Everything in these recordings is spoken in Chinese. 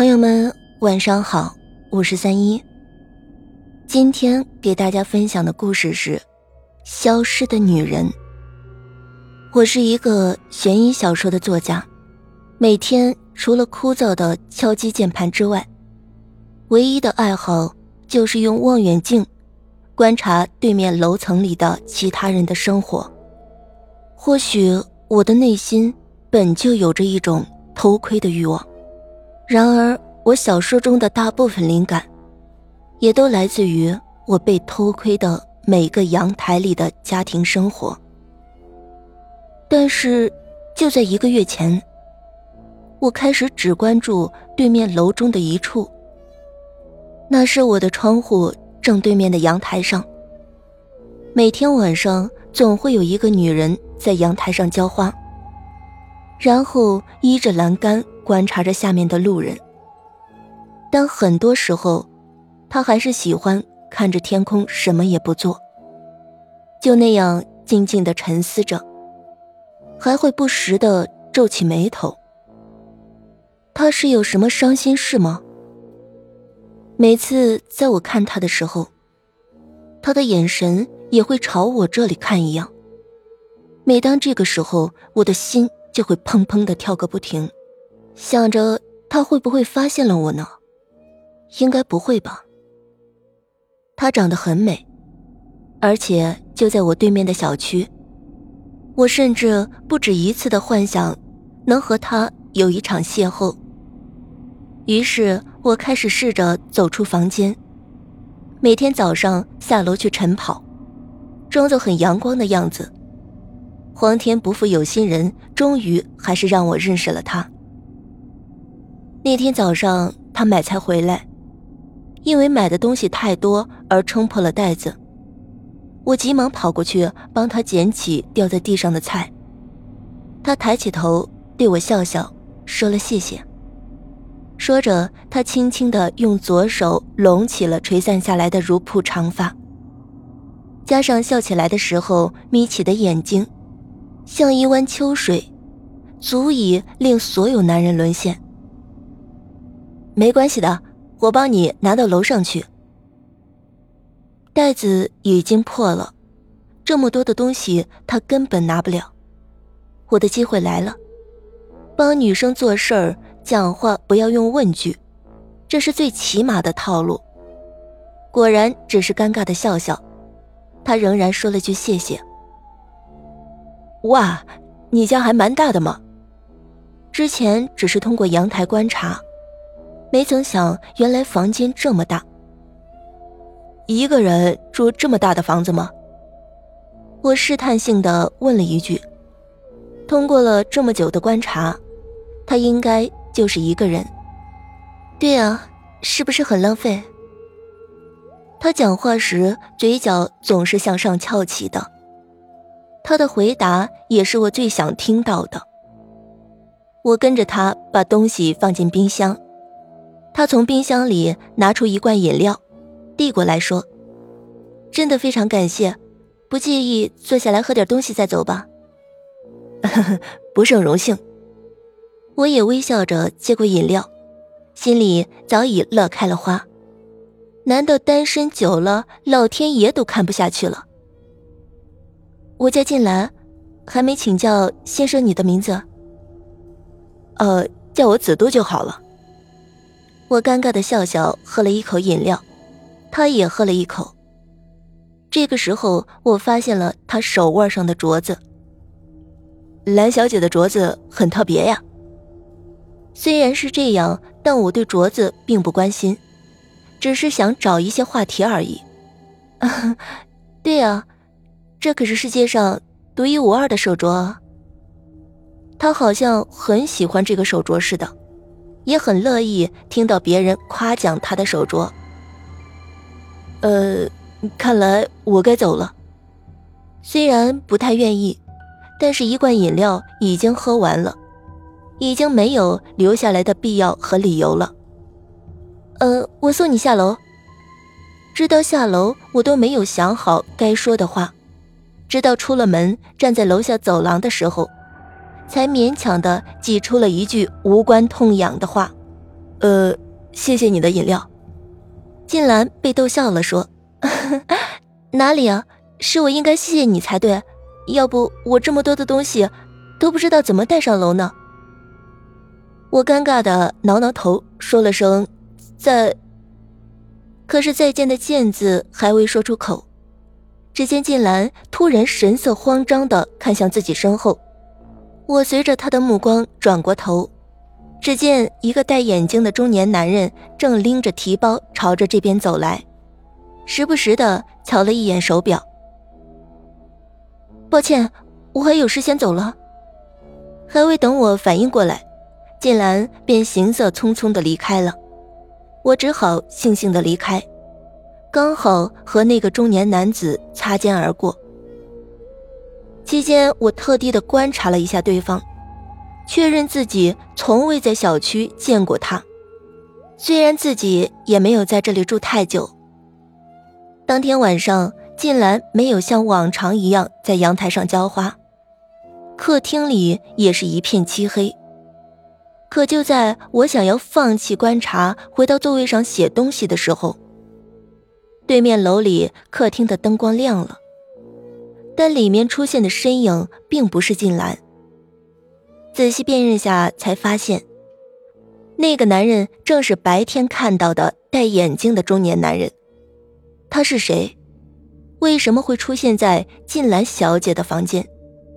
朋友们，晚上好，我是三一。今天给大家分享的故事是《消失的女人》。我是一个悬疑小说的作家，每天除了枯燥的敲击键盘之外，唯一的爱好就是用望远镜观察对面楼层里的其他人的生活。或许我的内心本就有着一种偷窥的欲望。然而，我小说中的大部分灵感，也都来自于我被偷窥的每个阳台里的家庭生活。但是，就在一个月前，我开始只关注对面楼中的一处。那是我的窗户正对面的阳台上。每天晚上，总会有一个女人在阳台上浇花，然后依着栏杆。观察着下面的路人，但很多时候，他还是喜欢看着天空，什么也不做，就那样静静的沉思着，还会不时的皱起眉头。他是有什么伤心事吗？每次在我看他的时候，他的眼神也会朝我这里看一样。每当这个时候，我的心就会砰砰的跳个不停。想着他会不会发现了我呢？应该不会吧。她长得很美，而且就在我对面的小区。我甚至不止一次的幻想能和她有一场邂逅。于是我开始试着走出房间，每天早上下楼去晨跑，装作很阳光的样子。皇天不负有心人，终于还是让我认识了他。那天早上，他买菜回来，因为买的东西太多而撑破了袋子。我急忙跑过去帮他捡起掉在地上的菜。他抬起头对我笑笑，说了谢谢。说着，他轻轻地用左手拢起了垂散下来的如瀑长发，加上笑起来的时候眯起的眼睛，像一湾秋水，足以令所有男人沦陷。没关系的，我帮你拿到楼上去。袋子已经破了，这么多的东西他根本拿不了。我的机会来了，帮女生做事儿，讲话不要用问句，这是最起码的套路。果然只是尴尬的笑笑，他仍然说了句谢谢。哇，你家还蛮大的嘛，之前只是通过阳台观察。没曾想，原来房间这么大。一个人住这么大的房子吗？我试探性的问了一句。通过了这么久的观察，他应该就是一个人。对啊，是不是很浪费？他讲话时嘴角总是向上翘起的。他的回答也是我最想听到的。我跟着他把东西放进冰箱。他从冰箱里拿出一罐饮料，递过来说：“真的非常感谢，不介意坐下来喝点东西再走吧？”“ 不胜荣幸。”我也微笑着接过饮料，心里早已乐开了花。难道单身久了，老天爷都看不下去了？我叫静兰，还没请教先生你的名字。呃，叫我子都就好了。我尴尬的笑笑，喝了一口饮料，他也喝了一口。这个时候，我发现了他手腕上的镯子。蓝小姐的镯子很特别呀。虽然是这样，但我对镯子并不关心，只是想找一些话题而已。对呀，这可是世界上独一无二的手镯啊。他好像很喜欢这个手镯似的。也很乐意听到别人夸奖他的手镯。呃，看来我该走了。虽然不太愿意，但是一罐饮料已经喝完了，已经没有留下来的必要和理由了。呃，我送你下楼。直到下楼，我都没有想好该说的话，直到出了门，站在楼下走廊的时候。才勉强的挤出了一句无关痛痒的话。呃，谢谢你的饮料。金兰被逗笑了，说：“ 哪里啊，是我应该谢谢你才对，要不我这么多的东西都不知道怎么带上楼呢。”我尴尬的挠挠头，说了声“再”，可是再见的“见”字还未说出口，只见静兰突然神色慌张的看向自己身后，我随着他的目光转过头。只见一个戴眼镜的中年男人正拎着提包朝着这边走来，时不时的瞧了一眼手表。抱歉，我还有事先走了。还未等我反应过来，晋兰便行色匆匆的离开了。我只好悻悻的离开，刚好和那个中年男子擦肩而过。期间，我特地的观察了一下对方。确认自己从未在小区见过他，虽然自己也没有在这里住太久。当天晚上，晋兰没有像往常一样在阳台上浇花，客厅里也是一片漆黑。可就在我想要放弃观察，回到座位上写东西的时候，对面楼里客厅的灯光亮了，但里面出现的身影并不是晋兰。仔细辨认下，才发现，那个男人正是白天看到的戴眼镜的中年男人。他是谁？为什么会出现在静兰小姐的房间？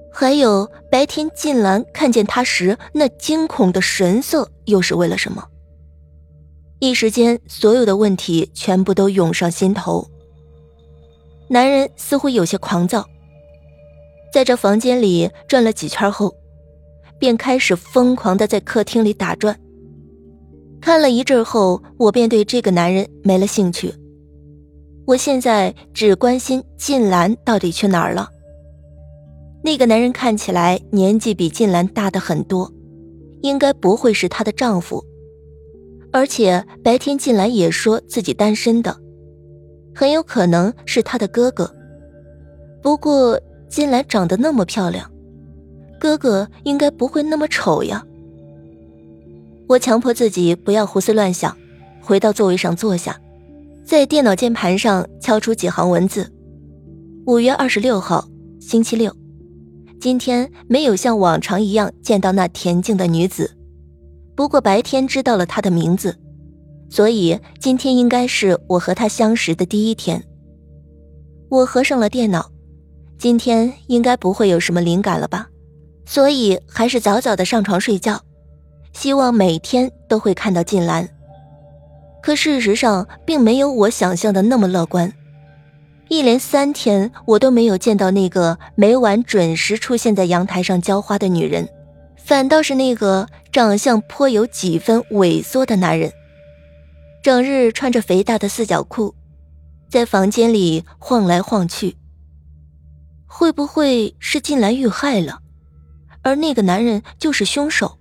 还有白天静兰看见他时那惊恐的神色，又是为了什么？一时间，所有的问题全部都涌上心头。男人似乎有些狂躁，在这房间里转了几圈后。便开始疯狂的在客厅里打转。看了一阵后，我便对这个男人没了兴趣。我现在只关心晋兰到底去哪儿了。那个男人看起来年纪比晋兰大的很多，应该不会是她的丈夫。而且白天晋兰也说自己单身的，很有可能是她的哥哥。不过晋兰长得那么漂亮。哥哥应该不会那么丑呀。我强迫自己不要胡思乱想，回到座位上坐下，在电脑键盘上敲出几行文字：五月二十六号，星期六。今天没有像往常一样见到那恬静的女子，不过白天知道了她的名字，所以今天应该是我和她相识的第一天。我合上了电脑，今天应该不会有什么灵感了吧？所以还是早早的上床睡觉，希望每天都会看到静兰。可事实上并没有我想象的那么乐观，一连三天我都没有见到那个每晚准时出现在阳台上浇花的女人，反倒是那个长相颇有几分猥琐的男人，整日穿着肥大的四角裤，在房间里晃来晃去。会不会是静兰遇害了？而那个男人就是凶手，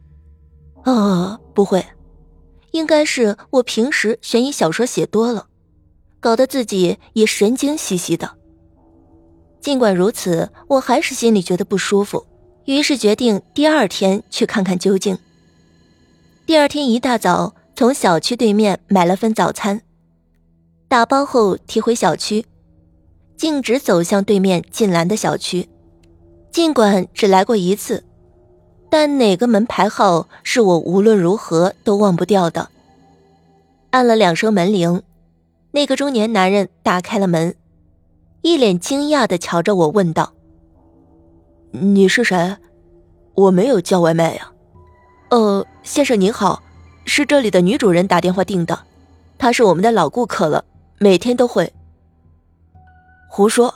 呃，不会，应该是我平时悬疑小说写多了，搞得自己也神经兮兮的。尽管如此，我还是心里觉得不舒服，于是决定第二天去看看究竟。第二天一大早，从小区对面买了份早餐，打包后提回小区，径直走向对面晋兰的小区。尽管只来过一次。但哪个门牌号是我无论如何都忘不掉的？按了两声门铃，那个中年男人打开了门，一脸惊讶的瞧着我问道：“你是谁？我没有叫外卖呀。”“呃，先生您好，是这里的女主人打电话订的，她是我们的老顾客了，每天都会。”“胡说，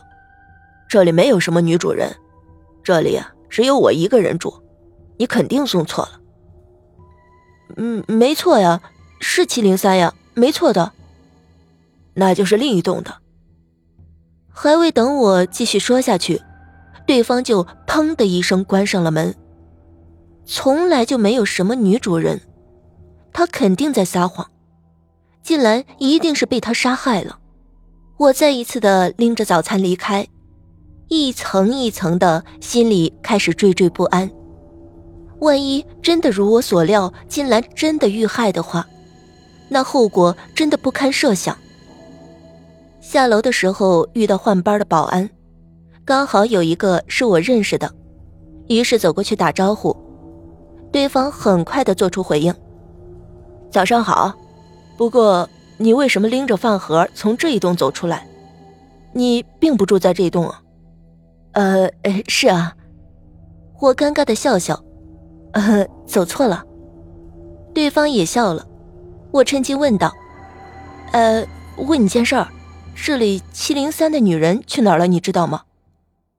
这里没有什么女主人，这里只有我一个人住。”你肯定送错了。嗯，没错呀，是七零三呀，没错的。那就是另一栋的。还未等我继续说下去，对方就砰的一声关上了门。从来就没有什么女主人，他肯定在撒谎。进来一定是被他杀害了。我再一次的拎着早餐离开，一层一层的，心里开始惴惴不安。万一真的如我所料，金兰真的遇害的话，那后果真的不堪设想。下楼的时候遇到换班的保安，刚好有一个是我认识的，于是走过去打招呼，对方很快的做出回应：“早上好，不过你为什么拎着饭盒从这一栋走出来？你并不住在这一栋啊？”“呃，是啊。”我尴尬的笑笑，“呃，走错了。”对方也笑了，我趁机问道：“呃，问你件事儿。”这里七零三的女人去哪儿了？你知道吗？